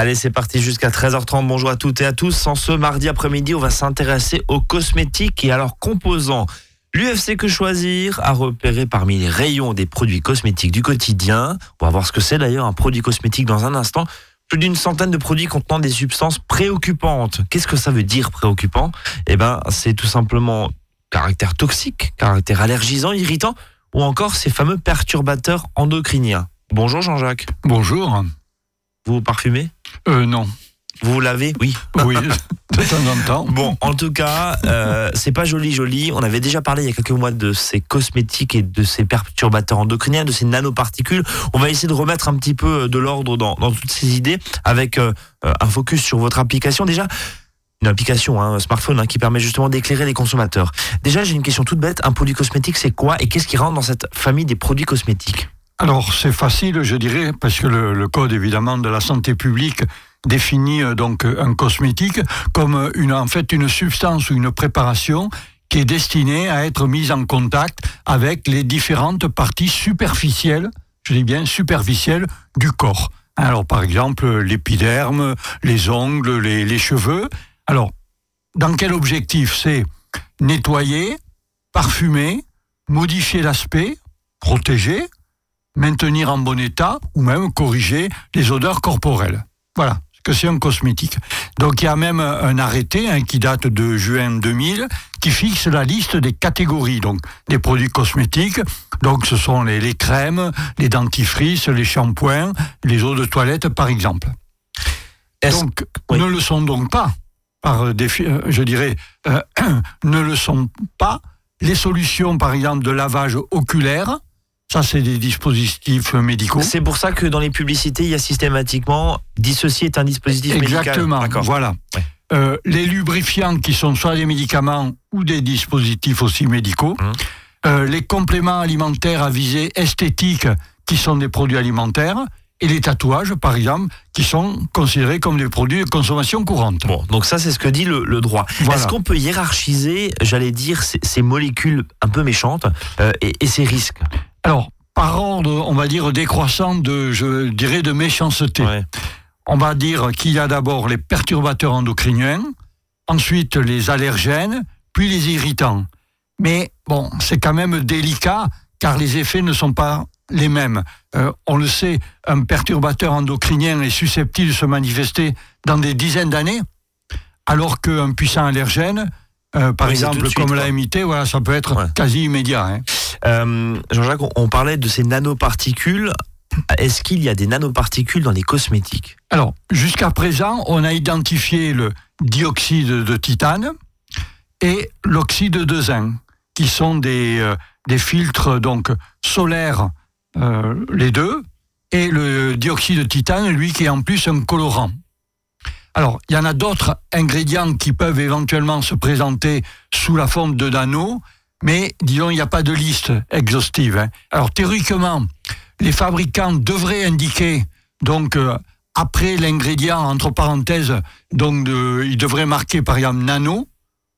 Allez, c'est parti jusqu'à 13h30. Bonjour à toutes et à tous. En ce mardi après-midi, on va s'intéresser aux cosmétiques et à leurs composants. L'UFC Que Choisir a repéré parmi les rayons des produits cosmétiques du quotidien. On va voir ce que c'est d'ailleurs un produit cosmétique dans un instant. Plus d'une centaine de produits contenant des substances préoccupantes. Qu'est-ce que ça veut dire préoccupant? Eh ben, c'est tout simplement caractère toxique, caractère allergisant, irritant, ou encore ces fameux perturbateurs endocriniens. Bonjour Jean-Jacques. Bonjour. Vous parfumez Euh, non. Vous vous lavez Oui. Oui, de temps en temps. Bon, en tout cas, euh, c'est pas joli, joli. On avait déjà parlé il y a quelques mois de ces cosmétiques et de ces perturbateurs endocriniens, de ces nanoparticules. On va essayer de remettre un petit peu de l'ordre dans, dans toutes ces idées avec euh, un focus sur votre application. Déjà, une application, hein, un smartphone hein, qui permet justement d'éclairer les consommateurs. Déjà, j'ai une question toute bête. Un produit cosmétique, c'est quoi et qu'est-ce qui rentre dans cette famille des produits cosmétiques? Alors, c'est facile, je dirais, parce que le, le, code, évidemment, de la santé publique définit euh, donc un cosmétique comme une, en fait une substance ou une préparation qui est destinée à être mise en contact avec les différentes parties superficielles, je dis bien superficielles, du corps. Alors, par exemple, l'épiderme, les ongles, les, les cheveux. Alors, dans quel objectif? C'est nettoyer, parfumer, modifier l'aspect, protéger, maintenir en bon état ou même corriger les odeurs corporelles. Voilà ce que c'est un cosmétique. Donc il y a même un arrêté hein, qui date de juin 2000 qui fixe la liste des catégories donc des produits cosmétiques. Donc ce sont les, les crèmes, les dentifrices, les shampoings, les eaux de toilette par exemple. Donc oui. ne le sont donc pas par défi, je dirais, euh, ne le sont pas les solutions, par exemple, de lavage oculaire. Ça, c'est des dispositifs médicaux. C'est pour ça que dans les publicités, il y a systématiquement dit ceci est un dispositif Exactement, médical. Voilà. Ouais. Euh, les lubrifiants qui sont soit des médicaments ou des dispositifs aussi médicaux. Mmh. Euh, les compléments alimentaires à visée esthétique qui sont des produits alimentaires et les tatouages, par exemple, qui sont considérés comme des produits de consommation courante. Bon, donc ça, c'est ce que dit le, le droit. Voilà. Est-ce qu'on peut hiérarchiser, j'allais dire, ces, ces, molécules un peu méchantes euh, et, et, ces risques? Alors, par ordre, on va dire, décroissant de, je dirais, de méchanceté. Ouais. On va dire qu'il y a d'abord les perturbateurs endocriniens, ensuite les allergènes, puis les irritants. Mais bon, c'est quand même délicat, car les effets ne sont pas les mêmes. Euh, on le sait, un perturbateur endocrinien est susceptible de se manifester dans des dizaines d'années, alors qu'un puissant allergène, euh, par Oui, exemple, suite, comme l'AMT, voilà, ça peut être Ouais. quasi immédiat. hein. Euh, Jean-Jacques, on, parlait de ces nanoparticules. Est-ce qu'il y a des nanoparticules dans les cosmétiques? Alors, jusqu'à présent, on a identifié le dioxyde de titane et l'oxyde de zinc, qui sont des, euh, des filtres donc solaires, euh, les deux, et le dioxyde de titane, lui, qui est en plus un colorant. Alors, il y en a d'autres ingrédients qui peuvent éventuellement se présenter sous la forme de nano, mais disons, il n'y a pas de liste exhaustive. hein. Alors, théoriquement, les fabricants devraient indiquer, donc, euh, après l'ingrédient, entre parenthèses, donc, de, ils devraient marquer, par exemple, nano,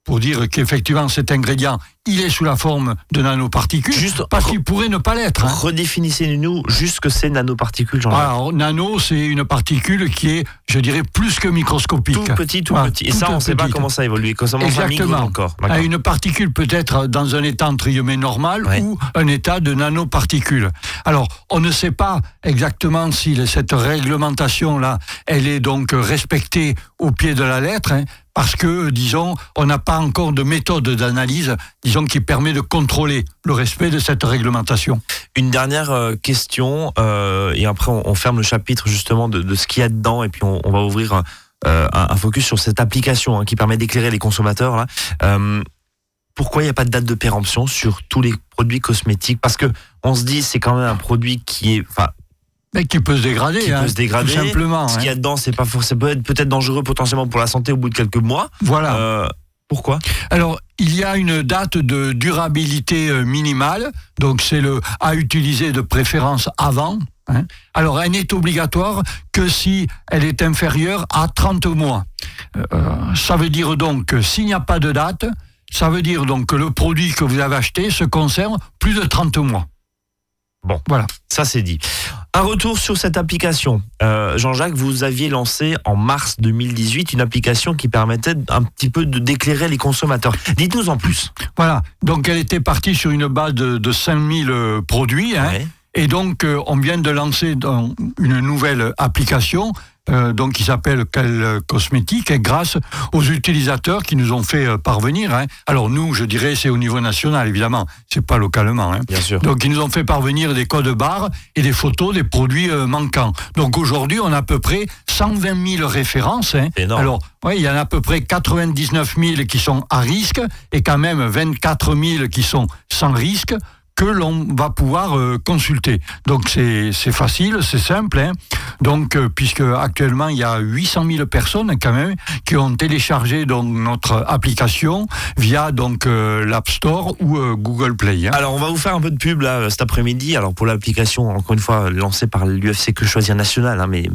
pour dire qu'effectivement, cet ingrédient, il est sous la forme de nanoparticules, Juste- parce qu'il pourrait ne pas l'être. hein. Redéfinissez-nous juste ce que c'est nanoparticules, Jean-Jacques. Alors, nano, c'est une particule qui est, je dirais, plus que microscopique. Tout petit, tout petit. Et ça, on ne sait pas comment ça évolue. Comment ça Exactement. encore. Ah. Une particule peut être dans un état entre guillemets normal Ouais. ou un état de nanoparticule. Alors, on ne sait pas exactement si cette réglementation-là, elle est donc respectée au pied de la lettre, hein, parce que, disons, on n'a pas encore de méthode d'analyse, disons, qui permet de contrôler le respect de cette réglementation. Une dernière euh, question, euh, et après on, ferme le chapitre justement de, ce qu'il y a dedans, et puis on, va ouvrir un, euh, focus sur cette application hein, qui permet d'éclairer les consommateurs. Euh, pourquoi il n'y a pas de date de péremption sur tous les produits cosmétiques? Parce que on se dit c'est quand même un produit qui est, Mais qui peut se dégrader, qui hein, peut se dégrader. tout simplement. Ce hein. qu'il y a dedans, c'est pas forcément, peut être peut-être dangereux potentiellement pour la santé au bout de quelques mois. Voilà. Euh, pourquoi? Alors, il y a une date de durabilité euh, minimale, donc c'est le à utiliser de préférence avant. hein. Alors, elle n'est obligatoire que si elle est inférieure à 30 mois. Euh, ça veut dire donc que s'il n'y a pas de date, ça veut dire donc que le produit que vous avez acheté se conserve plus de 30 mois. Bon. Voilà. Ça c'est dit. Un retour sur cette application. Euh, Jean-Jacques, vous aviez lancé en mars 2018 une application qui permettait un petit peu de d'éclairer les consommateurs. Dites-nous en plus. Voilà, donc elle était partie sur une base de, de 5000 euh, produits. Hein, Ouais. Et donc, euh, on vient de lancer dans une nouvelle application, euh, donc qui s'appelle Quel Cosmétique, et grâce aux utilisateurs qui nous ont fait euh, parvenir. hein. Alors nous, je dirais, c'est au niveau national, évidemment, c'est pas localement. hein. Bien sûr. Donc, ils nous ont fait parvenir des codes barres et des photos des produits euh, manquants. Donc, aujourd'hui, on a à peu près 120 000 références. hein. Énorme. Alors, oui, il y en a à peu près 99 000 qui sont à risque et quand même 24 000 qui sont sans risque que l'on va pouvoir euh, consulter. Donc c'est facile, c'est simple. hein. Donc euh, puisque actuellement il y a 800 000 personnes quand même qui ont téléchargé donc notre application via donc euh, l'App Store ou Google Play. hein. Alors, on va vous faire un peu de pub là cet après-midi. Alors, pour l'application, encore une fois, lancée par l'UFC Que Choisir National, hein, mais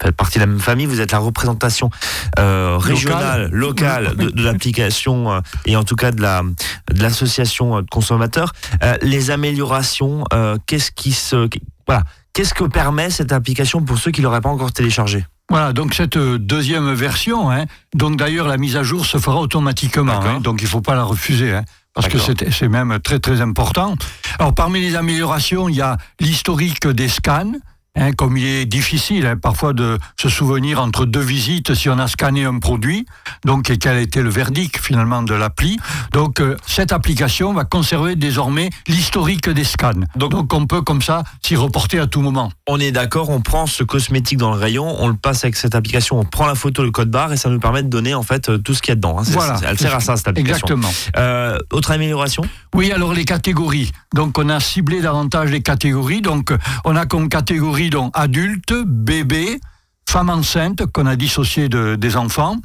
faites partie de la même famille, vous êtes la représentation euh, régionale, locale de, de l'application euh, et en tout cas de la de l'association euh, de consommateurs. Euh, les améliorations, qu'est-ce qui se, voilà, qu'est-ce que permet cette application pour ceux qui l'auraient pas encore téléchargée? Voilà, donc cette deuxième version, hein, donc d'ailleurs la mise à jour se fera automatiquement, hein, donc il ne faut pas la refuser. hein, parce que c'est même très très important. Alors parmi les améliorations, il y a l'historique des scans, hein, comme il est difficile hein, parfois de se souvenir entre deux visites si on a scanné un produit, donc et quel a été le verdict finalement de l'appli. Donc euh, cette application va conserver désormais l'historique des scans. Donc- Donc, on peut comme ça s'y reporter à tout moment. On est d'accord, on prend ce cosmétique dans le rayon, on le passe avec cette application, on prend la photo, le code barre et ça nous permet de donner en fait euh, tout ce qu'il y a dedans. hein. Voilà. Elle sert à ça cette application. Exactement. Euh, autre amélioration? Oui, alors les catégories. Donc on a ciblé davantage les catégories. Donc on a comme catégorie donc adulte, bébé, femme enceinte qu'on a dissocié de- des enfants,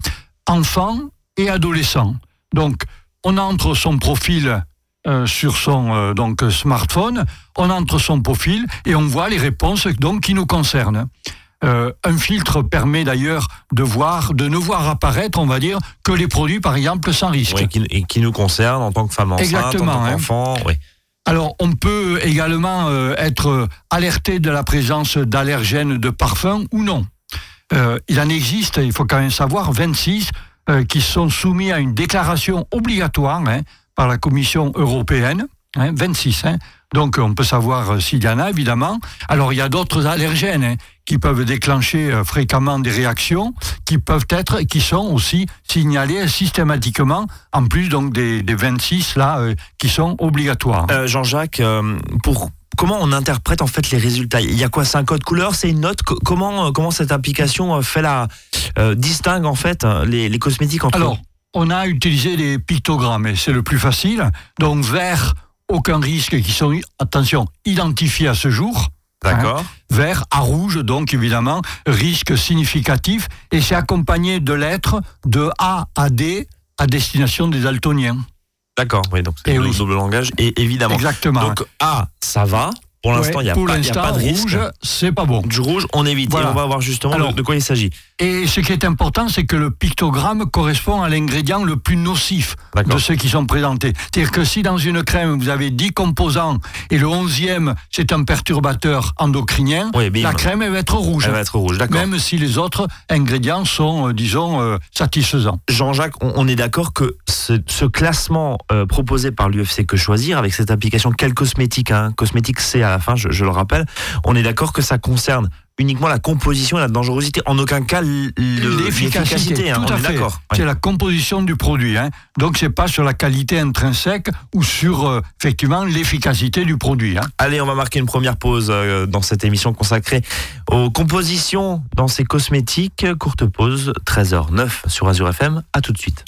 enfants et adolescents. Donc on entre son profil euh, sur son euh, donc smartphone, on entre son profil et on voit les réponses donc qui nous concernent. Euh, un filtre permet d'ailleurs de voir, de ne voir apparaître, on va dire, que les produits, par exemple, sans risque. Oui, qui, et qui nous concerne en tant que femme enceinte, Exactement, en tant hein. qu'enfant. oui. Alors, on peut également euh, être alerté de la présence d'allergènes de parfum ou non. Euh, il en existe, il faut quand même savoir, 26 euh, qui sont soumis à une déclaration obligatoire hein, par la Commission européenne. hein, 26. hein. Donc, on peut savoir euh, s'il y en a, évidemment. Alors, il y a d'autres allergènes hein, qui peuvent déclencher euh, fréquemment des réactions, qui peuvent être, qui sont aussi signalées systématiquement, en plus donc des, des 26 là, euh, qui sont obligatoires. Euh, Jean-Jacques, euh, pour comment on interprète en fait les résultats? Il y a quoi? C'est un code couleur? C'est une note? Co- Comment comment cette application fait la distingue en fait les, les cosmétiques entre Alors, on a utilisé des pictogrammes et c'est le plus facile. Donc, vert, aucun risque qui sont, attention, identifiés à ce jour. D'accord. Vert à rouge, donc évidemment, risque significatif. Et c'est accompagné de lettres de A à D à destination des daltoniens. D'accord. Oui, donc c'est Eh le oui. double langage et évidemment. Exactement. Donc A, ça va. Pour l'instant, Ouais, il n'y a, pas- il y a l'instant, pas de risque. rouge, c'est pas bon. Du rouge, on évite. Voilà. Et on va voir justement Alors, de quoi il s'agit. Et ce qui est important, c'est que le pictogramme correspond à l'ingrédient le plus nocif de ceux qui sont présentés. C'est-à-dire que si dans une crème, vous avez 10 composants et le 11e, c'est un perturbateur endocrinien, Oui, la crème, elle va être rouge. Elle va être rouge. D'accord. Même si les autres ingrédients sont, euh, disons, euh, satisfaisants. Jean-Jacques, on, on est d'accord que ce, ce classement euh, proposé par l'UFC Que Choisir, avec cette application Quel Cosmétique, hein, Cosmétique C à la fin, je, je le rappelle, on est d'accord que ça concerne uniquement la composition et la dangerosité, en aucun cas l'efficacité. hein, tout on à est fait. Ouais. C'est la composition du produit. Hein. Donc, c'est pas sur la qualité intrinsèque ou sur, euh, effectivement, l'efficacité du produit. Hein. Allez, on va marquer une première pause euh, dans cette émission consacrée aux compositions dans ces cosmétiques. Courte pause, 13h09 sur Azure FM. À tout de suite.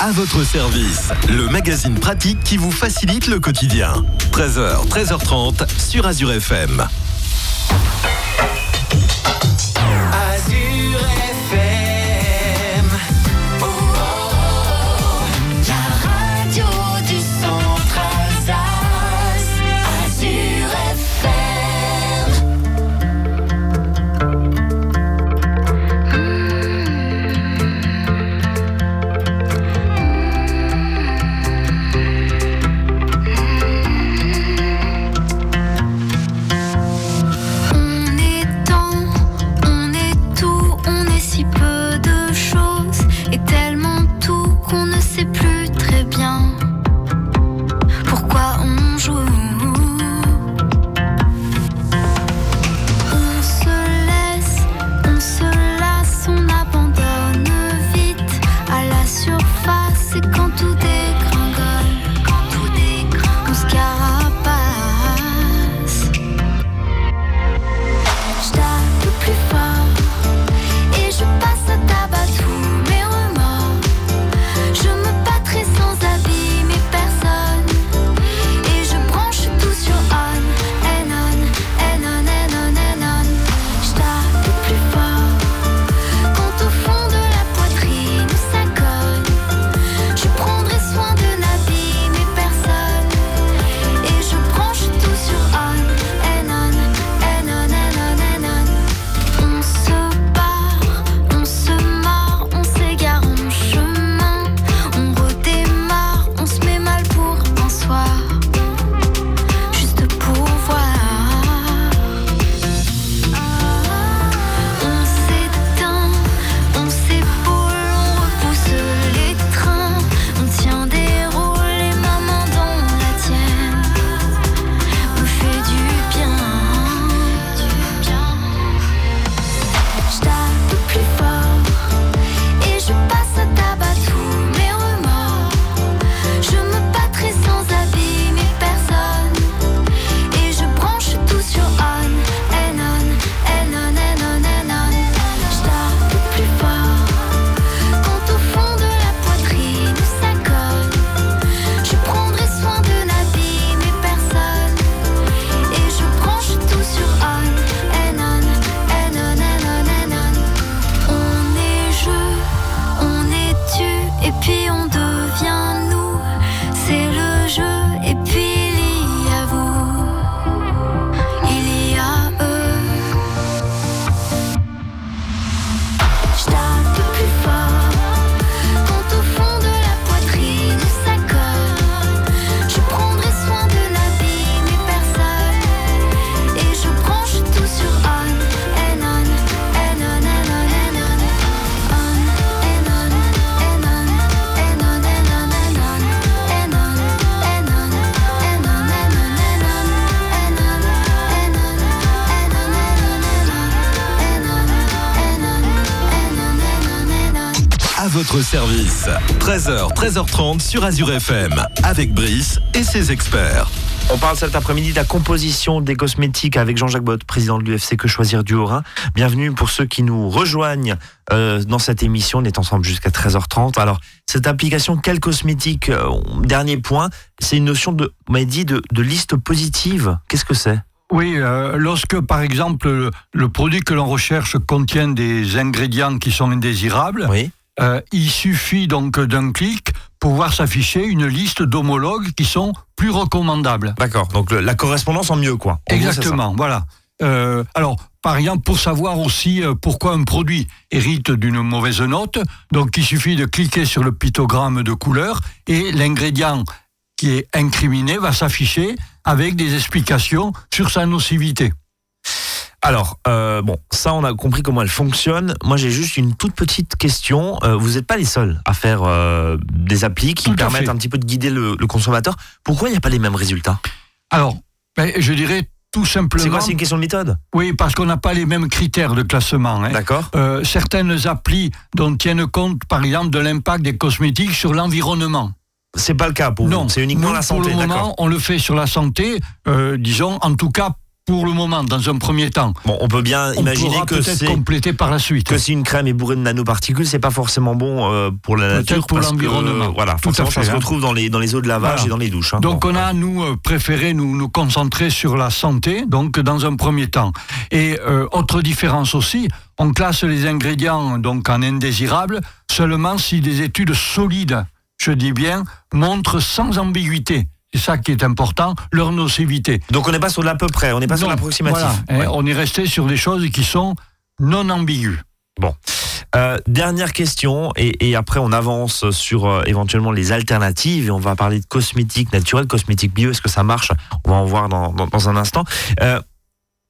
À votre service, le magazine pratique qui vous facilite le quotidien. 13h, 13h30 sur Azure FM. Votre service. 13h, 13h30 sur Azure FM, avec Brice et ses experts. On parle cet après-midi de la composition des cosmétiques avec Jean-Jacques Bott, président de l'UFC Que Choisir du Haut-Rhin. Bienvenue pour ceux qui nous rejoignent euh, dans cette émission. On est ensemble jusqu'à 13h30. Alors, cette application Quel cosmétique euh, Dernier point, c'est une notion de, on m'a dit, de, de liste positive. Qu'est-ce que c'est? Oui, euh, lorsque par exemple le, le produit que l'on recherche contient des ingrédients qui sont indésirables, Oui. Euh, il suffit donc d'un clic pour voir s'afficher une liste d'homologues qui sont plus recommandables. D'accord. Donc le- la correspondance en mieux, quoi. En gros. Exactement, voilà. Euh, alors, par exemple, pour savoir aussi euh, pourquoi un produit hérite d'une mauvaise note, donc il suffit de cliquer sur le pictogramme de couleur et l'ingrédient qui est incriminé va s'afficher avec des explications sur sa nocivité. Alors, euh, bon, ça, on a compris comment elle fonctionne. Moi, j'ai juste une toute petite question. Euh, vous n'êtes pas les seuls à faire euh, des applis qui Tout permettent fait. un petit peu de guider le, le consommateur. Pourquoi il n'y a pas les mêmes résultats? Alors, ben, je dirais tout simplement. C'est quoi C'est une question de méthode? Oui, parce qu'on n'a pas les mêmes critères de classement. hein. D'accord Euh, certaines applis dont tiennent compte, par exemple, de l'impact des cosmétiques sur l'environnement. C'est pas le cas pour Non, vous. C'est uniquement la santé. Pour le moment, on le fait sur la santé, euh, disons, en tout cas pour le moment, dans un premier temps. Bon, on peut bien On imaginer que c'est compléter par la suite. que si une crème est bourrée de nanoparticules, c'est pas forcément bon euh, pour la nature, pour l'environnement. Voilà, Tout à forcément, ça fait, se hein. retrouve dans les dans les eaux de lavage Voilà. et dans les douches. hein. Donc Bon, on a, nous, euh, préféré nous, nous concentrer sur la santé, donc dans un premier temps. Et euh, autre différence aussi, on classe les ingrédients donc en indésirables seulement si des études solides, je dis bien, montrent sans ambiguïté. C'est ça qui est important, leur nocivité. Donc on n'est pas sur de l'à peu près, on n'est pas sur l'approximatif. voilà, Ouais. On est resté sur des choses qui sont non ambiguës. Euh, dernière question, et, et après on avance sur euh, éventuellement les alternatives, et on va parler de cosmétiques naturels, cosmétiques bio, est-ce que ça marche? On va en voir dans, dans, dans un instant. Euh,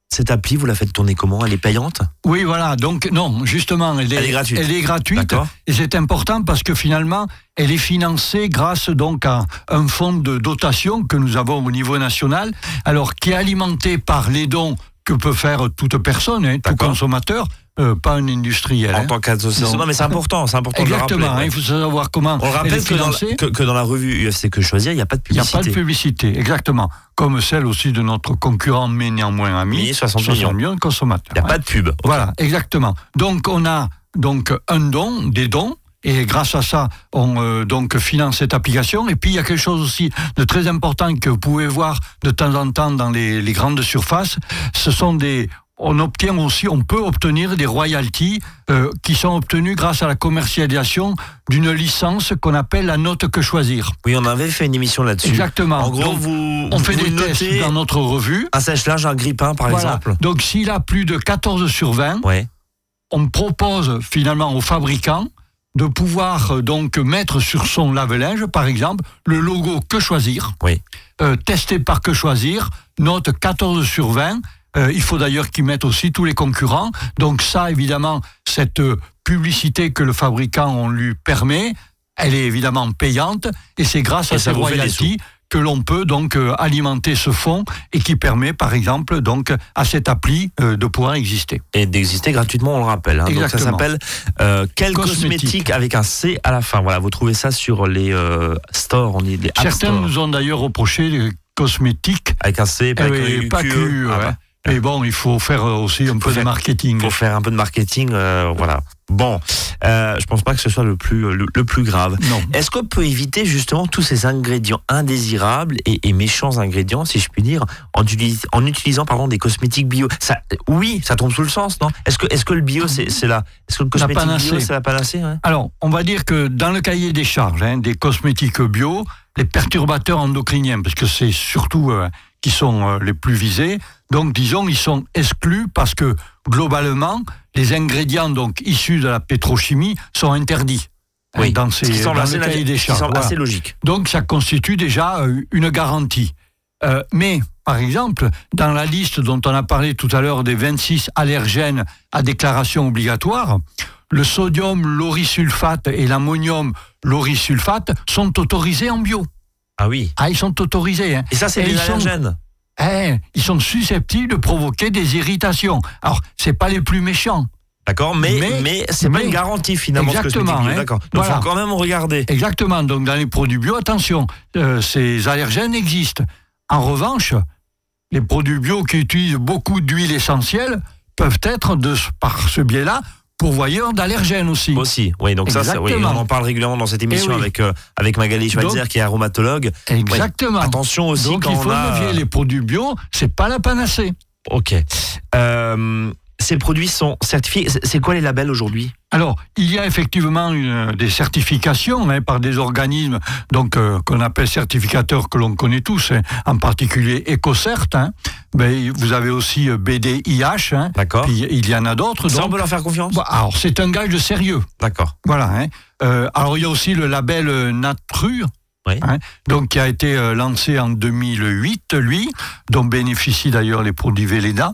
cette appli, vous la faites tourner comment? Elle est payante? Oui, voilà. Donc, non, justement, elle est, Elle est gratuite. Elle est gratuite. Et c'est important parce que finalement, elle est financée grâce donc à un fonds de dotation que nous avons au niveau national, alors qui est alimenté par les dons que peut faire toute personne, hein, tout consommateur, euh, pas un industriel. En hein. tant qu'association. Non. Mais c'est important, c'est important de le Exactement. rappeler. hein, il faut savoir comment On elle rappelle que dans, la, financée. que, que dans la revue UFC Que Choisir, il n'y a pas de Il n'y a publicité. pas de publicité, exactement. Comme celle aussi de notre concurrent, mais néanmoins ami, Oui, 60 millions. de consommateurs. Il n'y a hein. pas de pub. Voilà, exactement. Donc on a donc un don, des dons. Et grâce à ça, on euh, donc finance cette application. Et puis il y a quelque chose aussi de très important que vous pouvez voir de temps en temps dans les, les grandes surfaces. Ce sont des, on obtient aussi, on peut obtenir des royalties euh, qui sont obtenues grâce à la commercialisation d'une licence qu'on appelle la note que choisir. Oui, on avait fait une émission là-dessus. Exactement. En gros, Donc, vous, on fait vous des tests dans notre revue. un sèche-linge, un grippin, par Voilà. exemple. Donc s'il a plus de 14 sur 20, Ouais. on propose finalement aux fabricants de pouvoir euh, donc mettre sur son lave-linge, par exemple, le logo Que Choisir, Oui. euh, testé par Que Choisir, note 14 sur 20. Euh, il faut d'ailleurs qu'ils mettent aussi tous les concurrents. Donc ça, évidemment, cette euh, publicité que le fabricant on lui permet, elle est évidemment payante et c'est grâce Et à ces royalties que l'on peut donc euh, alimenter ce fonds et qui permet par exemple donc à cette appli euh, de pouvoir exister. Et d'exister gratuitement, on le rappelle. hein. Donc ça s'appelle euh, Quel Cosmétique. cosmétique avec un C à la fin. Voilà, vous trouvez ça sur les stores, on les app Certains nous ont d'ailleurs reproché des cosmétiques avec un C, pas, Eh pas que, Ah ouais. bah, Mais bon, il faut faire aussi un peu faire- de marketing. pour faire un peu de marketing, euh, voilà. Bon, euh, je pense pas que ce soit le plus le, le plus grave. Non. Est-ce qu'on peut éviter justement tous ces ingrédients indésirables et, et méchants ingrédients, si je puis dire, en, utilis- en utilisant pardon des cosmétiques bio? Ça, Oui, ça tombe sous le sens, non? Est-ce que est-ce que le bio c'est la est-ce que le cosmétique bio c'est la panacée ouais? Alors, on va dire que dans le cahier des charges hein, des cosmétiques bio, les perturbateurs endocriniens, parce que c'est surtout euh, qui sont euh, les plus visés, donc disons ils sont exclus parce que globalement les ingrédients donc issus de la pétrochimie sont interdits hein, Oui. dans, Ce ces, qui semble dans assez, des ce qui charges. semble voilà. assez logique. Donc ça constitue déjà euh, une garantie. Euh, mais, par exemple, dans la liste dont on a parlé tout à l'heure des 26 allergènes à déclaration obligatoire, le sodium laurisulfate et l'ammonium laurisulfate sont autorisés en bio. Ah oui. Ah, ils sont autorisés. Hein. Et ça c'est des sont- allergènes. Eh, ils sont susceptibles de provoquer des irritations. Alors, c'est pas les plus méchants. D'accord, mais, mais, Mais- c'est pas une garantie finalement. ce Exactement, hein. D'accord. Donc Voilà. faut quand même regarder. Exactement. Donc, dans les produits bio, attention, euh, ces allergènes existent. En revanche, les produits bio qui utilisent beaucoup d'huile essentielle peuvent être, de, ce- par ce biais-là, pourvoyeurs d'allergènes aussi. Aussi, oui, donc ça, ça oui, on en parle régulièrement dans cette émission Eh oui. avec, euh, avec Magali Schweitzer Donc- qui est aromatologue. Exactement. Attention aussi Donc, quand il faut on a... levier. Les produits bio, c'est pas la panacée. Ok. Euh, ces produits sont certifiés. C'est- quoi les labels aujourd'hui? Alors, il y a effectivement une- des certifications hein, par des organismes donc euh, qu'on appelle certificateurs que l'on connaît tous, hein, en particulier EcoCert. hein. Mais vous avez aussi euh, BDIH, hein, D'accord. puis il y en a d'autres. Ça, on peut leur faire confiance? Bon, alors, c'est un gage de sérieux. D'accord. Voilà. hein. Euh, alors, il y a aussi le label euh, Natru. Oui. hein, donc, qui a été euh, lancé en 2008, lui, dont bénéficient d'ailleurs les produits Véleda.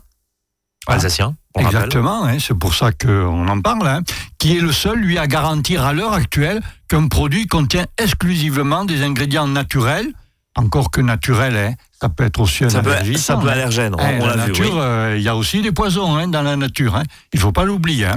Alsacien, on. Exactement, hein, c'est pour ça qu'on en parle, hein, qui est le seul, lui, à garantir à l'heure actuelle qu'un produit contient exclusivement des ingrédients naturels, encore que naturel, hein, ça peut être aussi un Ça peut, ça peut allergène, on, on la nature, oui. euh, il y a aussi des poisons dans la nature. Il faut pas l'oublier.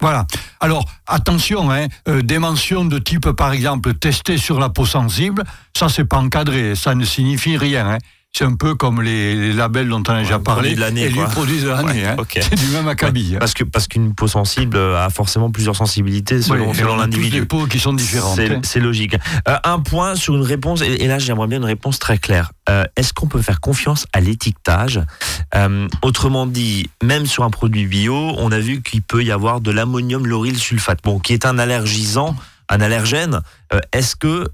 Voilà. Alors attention, hein, euh, des mentions de type par exemple testé sur la peau sensible, ça c'est pas encadré, ça ne signifie rien. Hein. C'est un peu comme les, les labels dont on a déjà parlé. produit de l'année, et produits de l'année. Ouais, hein. C'est du même acabit. hein. Parce que parce qu'une peau sensible a forcément plusieurs sensibilités selon, selon l'individu. des peaux qui sont différentes. C'est hein. c'est logique. Euh, un point sur une réponse, et, et là j'aimerais bien une réponse très claire. Euh, Est-ce qu'on peut faire confiance à l'étiquetage? Euh, Autrement dit, même sur un produit bio, on a vu qu'il peut y avoir de l'ammonium lauryl sulfate, bon, qui est un allergisant, un allergène. Est-ce que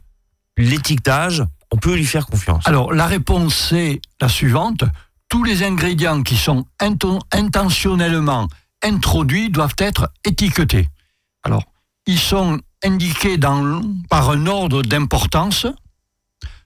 l'étiquetage, on peut lui faire confiance Alors, la réponse, c'est la suivante. Tous les ingrédients qui sont inten- intentionnellement introduits doivent être étiquetés. Alors, ils sont indiqués par un ordre d'importance,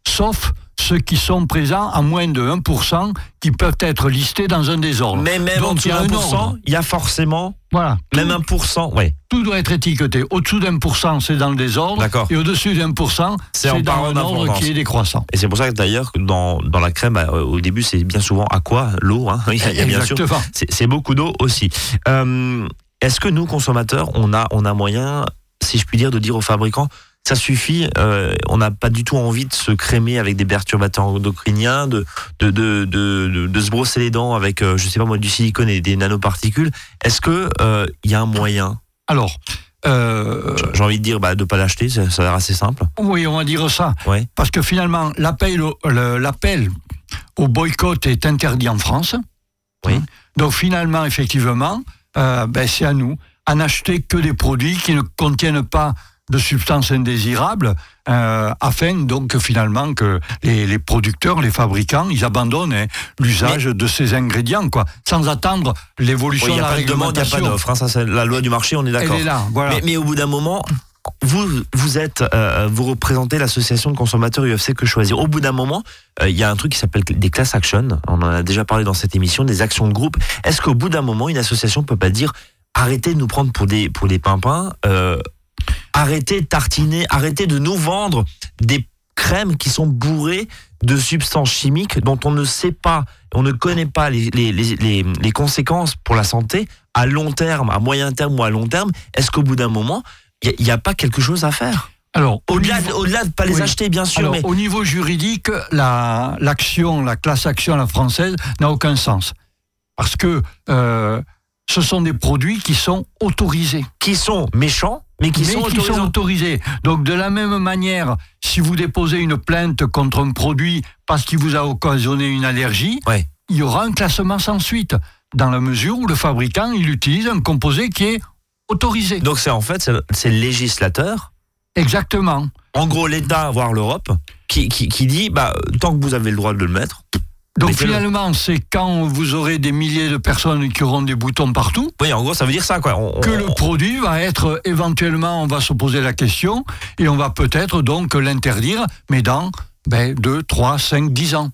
sauf ceux qui sont présents à moins de 1%, qui peuvent être listés dans un désordre. Mais même en Donc, dessous y a d'un un pour cent, il y a forcément, Voilà. même un pour cent, ouais. Tout doit être étiqueté. Au-dessous d'un pour cent, c'est dans le désordre. D'accord. Et au-dessus d'un pour cent, C'est en dans un ordre qui est décroissant. Et c'est pour ça que d'ailleurs, dans, dans la crème, bah, au début, c'est bien souvent aqua, l'eau. Hein. Il y a, a bien sûr Exactement. C'est c'est beaucoup d'eau aussi. Euh, Est-ce que nous, consommateurs, on a, on a moyen, si je puis dire, de dire aux fabricants, ça suffit, euh, on n'a pas du tout envie de se crémer avec des perturbateurs endocriniens, de, de, de, de, se brosser les dents avec, euh, je sais pas moi, du silicone et des nanoparticules. Est-ce que euh, il y a un moyen Alors, euh, J'ai envie de dire bah, de pas l'acheter, ça, ça a l'air assez simple. oui, on va dire ça. Ouais. Parce que finalement, l'appel au, au boycott est interdit en France. Oui. Donc finalement, effectivement, ben, c'est à nous à n'acheter que des produits qui ne contiennent pas de substances indésirables, euh, afin donc finalement que les, les producteurs, les fabricants, ils abandonnent hein, l'usage de ces ingrédients, quoi, sans attendre l'évolution Il n'y de a la pas de demande, il n'y a pas réglementation. d'offre. hein, ça, c'est la loi du marché, on est Elle d'accord. est là, voilà. Mais, mais au bout d'un moment, vous, vous êtes, euh, vous représentez l'association de consommateurs UFC que choisir. Au bout d'un moment, euh, il y a un truc qui s'appelle des class action. On en a déjà parlé dans cette émission, des actions de groupe. Est-ce qu'au bout d'un moment, une association peut pas dire arrêtez de nous prendre pour des pour des pimpins, euh, arrêtez de tartiner, arrêtez de nous vendre des crèmes qui sont bourrées de substances chimiques dont on ne sait pas, on ne connaît pas les, les, les, les, les conséquences pour la santé à long terme, à moyen terme ou à long terme. Est-ce qu'au bout d'un moment, il n'y a, pas quelque chose à faire? Alors, au Au-delà niveau- de, de pas les Oui. acheter, bien sûr, Alors, mais au niveau juridique, la- l'action, la, classe action à la française n'a aucun sens. Parce que euh, ce sont des produits qui sont autorisés. qui sont méchants, mais qui mais sont qui autorisés. sont autorisés. Donc, de la même manière, si vous déposez une plainte contre un produit parce qu'il vous a occasionné une allergie, Ouais. il y aura un classement sans suite, dans la mesure où le fabricant, il utilise un composé qui est autorisé. Donc c'est en fait c'est le- c'est le législateur, Exactement. en gros l'État, voire l'Europe, qui, qui, qui dit bah tant que vous avez le droit de le mettre. Donc finalement, c'est quand vous aurez des milliers de personnes qui auront des boutons partout, Oui, en gros ça veut dire ça quoi. On- que on- le produit va être éventuellement, on va se poser la question, et on va peut-être donc l'interdire, mais dans ben, 2, 3, 5, 10 ans.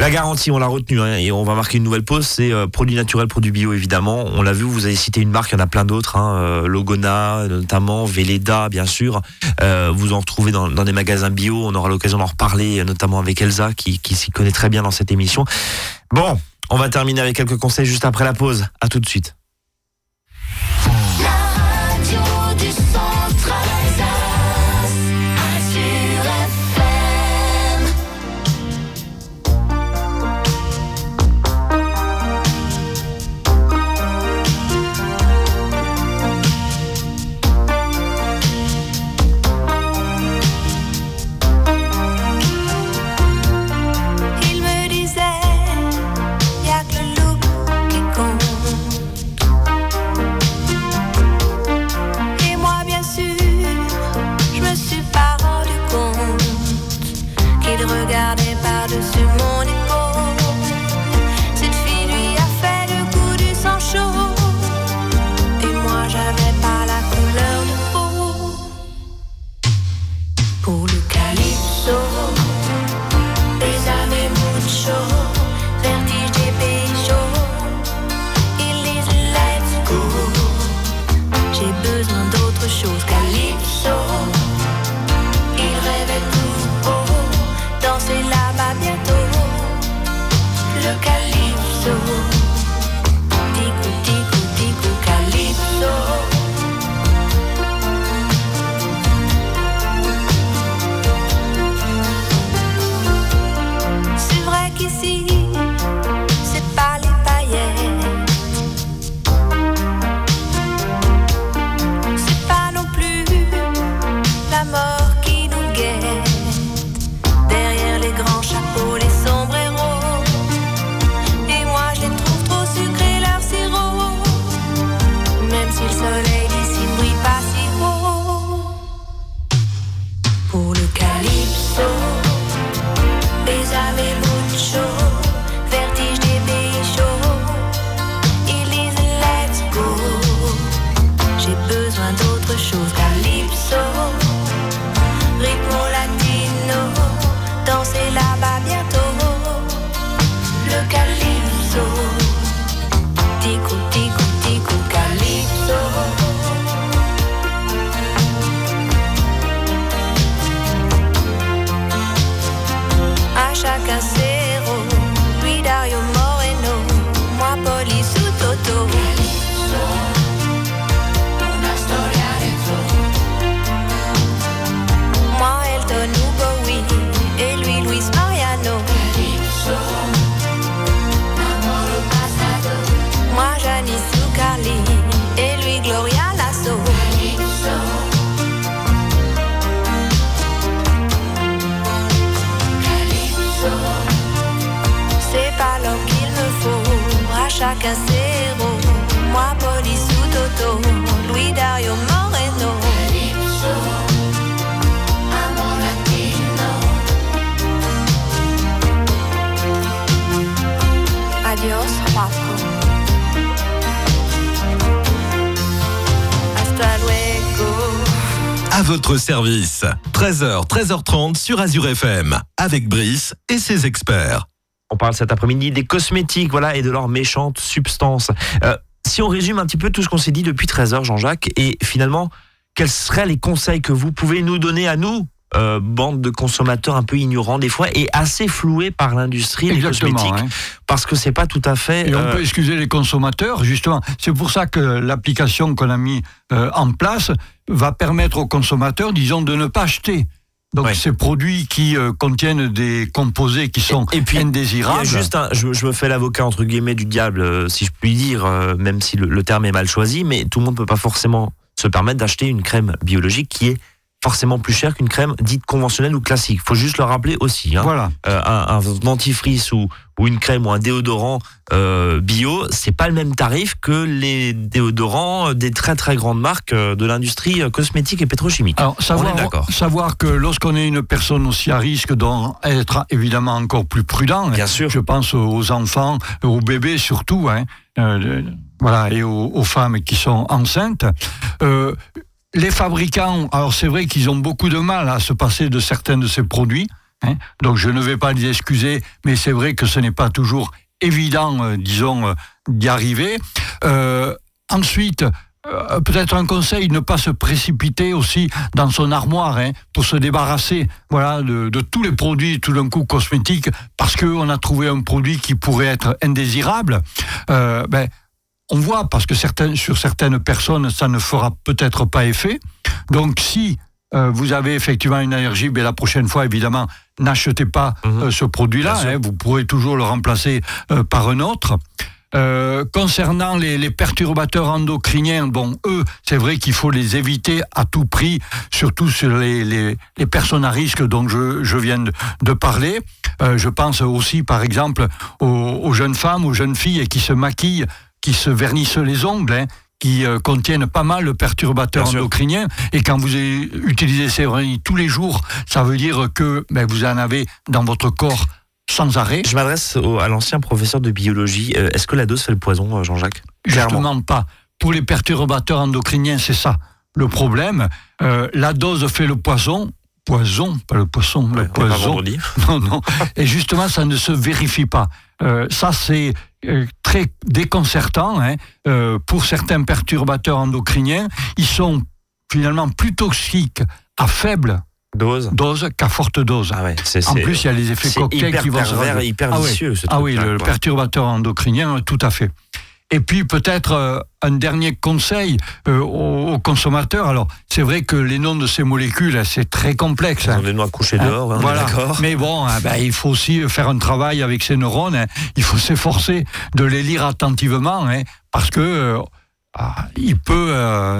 La garantie, on l'a retenue hein, et on va marquer une nouvelle pause. C'est euh, produits naturels, produits bio évidemment. On l'a vu, vous avez cité une marque, il y en a plein d'autres, hein, euh, Logona notamment, Velleda bien sûr. Euh, vous en retrouvez dans, des magasins bio. On aura l'occasion d'en reparler, notamment avec Elsa qui, qui s'y connaît très bien dans cette émission. Bon, on va terminer avec quelques conseils juste après la pause. À tout de suite. Votre service. 13h, 13h30 sur Azure FM. Avec Brice et ses experts. On parle cet après-midi des cosmétiques, voilà, et de leurs méchantes substances. Euh, si on résume un petit peu tout ce qu'on s'est dit depuis 13 heures, Jean-Jacques, et finalement, quels seraient les conseils que vous pouvez nous donner à nous, euh, bande de consommateurs un peu ignorants des fois et assez floués par l'industrie des cosmétiques, hein. parce que c'est pas tout à fait. Et on euh, peut excuser les consommateurs, justement. C'est pour ça que l'application qu'on a mis euh, en place va permettre aux consommateurs, disons, de ne pas acheter. Donc Ouais. ces produits qui euh, contiennent des composés qui sont Et puis, Il y indésirables. a juste un, je, je me fais l'avocat entre guillemets du diable, euh, si je puis dire, euh, même si le, le terme est mal choisi, mais tout le monde peut pas forcément se permettre d'acheter une crème biologique qui est forcément plus chère qu'une crème dite conventionnelle ou classique. Faut juste le rappeler aussi. Hein. Voilà. Euh, un, un dentifrice ou, ou une crème ou un déodorant euh, bio, c'est pas le même tarif que les déodorants des très très grandes marques euh, de l'industrie euh, cosmétique et pétrochimique. Alors, On est savoir, d'accord. savoir que lorsqu'on est une personne aussi à risque, d'en être évidemment encore plus prudent. Bien sûr. Je pense aux enfants, aux bébés surtout, hein, euh, voilà, et aux, aux femmes qui sont enceintes. Les fabricants, alors c'est vrai qu'ils ont beaucoup de mal à se passer de certains de ces produits. hein, donc je ne vais pas les excuser, mais c'est vrai que ce n'est pas toujours évident, euh, disons, euh, d'y arriver. Euh, ensuite, euh, peut-être un conseil, ne pas se précipiter aussi dans son armoire hein, pour se débarrasser voilà, de, de tous les produits tout d'un coup cosmétiques parce qu'on a trouvé un produit qui pourrait être indésirable. Euh, ben, on voit parce que certaines, sur certaines personnes, ça ne fera peut-être pas effet. Donc si euh, vous avez effectivement une allergie, ben, la prochaine fois, évidemment, n'achetez pas Mhm. euh, ce produit-là. Hein, vous pourrez toujours le remplacer euh, par un autre. Euh, concernant les, les perturbateurs endocriniens, bon, eux, c'est vrai qu'il faut les éviter à tout prix, surtout sur les, les, les personnes à risque dont je, je viens de, de parler. Euh, je pense aussi, par exemple, aux, aux jeunes femmes, aux jeunes filles qui se maquillent, qui se vernissent les ongles, hein, qui euh, contiennent pas mal de perturbateurs Bien sûr. endocriniens. Et quand vous utilisez ces vernis tous les jours, ça veut dire que ben, vous en avez dans votre corps sans arrêt. Je m'adresse à l'ancien professeur de biologie. Euh, Est-ce que la dose fait le poison, euh, Jean-Jacques? Clairement. Justement pas. Pour les perturbateurs endocriniens, c'est ça le problème. Euh, la dose fait le poison. Poison, pas le poisson, Ouais, le pas poison. Non, non. Et justement, ça ne se vérifie pas. Ça, c'est très déconcertant hein, euh, pour certains perturbateurs endocriniens. Ils sont finalement plus toxiques à faible Dose. dose qu'à forte dose. Ah ouais, En plus, il y a les effets cocktails qui vont se hyper Ah ouais. vicieux. ce Ah oui, le perturbateur endocrinien, tout à fait. Et puis peut-être euh, un dernier conseil euh, aux, aux consommateurs. Alors, c'est vrai que les noms de ces molécules, hein, c'est très complexe. Ils hein. des noix couchées Hein, dehors, hein, voilà. Mais bon, hein, ben, il faut aussi faire un travail avec ses neurones. Il faut s'efforcer de les lire attentivement, parce que euh, ah, il peut,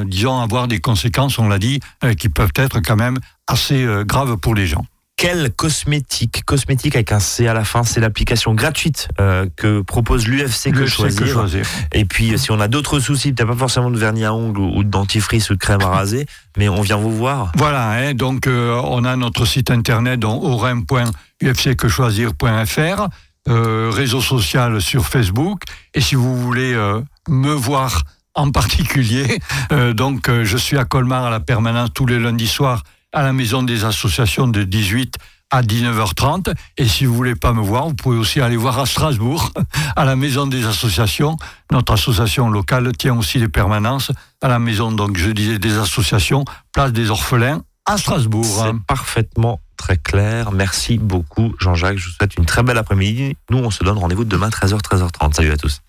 disons, avoir des conséquences, on l'a dit, qui peuvent être quand même assez graves pour les gens. Quel cosmétique Cosmétique avec un C à la fin, c'est l'application gratuite euh, que propose l'UFC que choisir. Et puis, si on a d'autres soucis, peut-être pas forcément de vernis à ongles ou ou de dentifrice ou de crème à raser, mais on vient vous voir. Voilà, hein, donc euh, on a notre site internet donc orin.ufcquechoisir.fr, euh, réseau social sur Facebook, et si vous voulez euh, me voir en particulier. Euh, donc, euh, je suis à Colmar à la permanence tous les lundis soirs à la maison des associations de 18 à 19h30. Et si vous voulez pas me voir, vous pouvez aussi aller voir à Strasbourg, à la maison des associations. Notre association locale tient aussi des permanences à la maison, donc je disais des associations, place des orphelins à Strasbourg. C'est parfaitement très clair. Merci beaucoup, Jean-Jacques. Je vous souhaite une très belle après-midi. Nous, on se donne rendez-vous demain, 13h, 13h30. Salut à tous.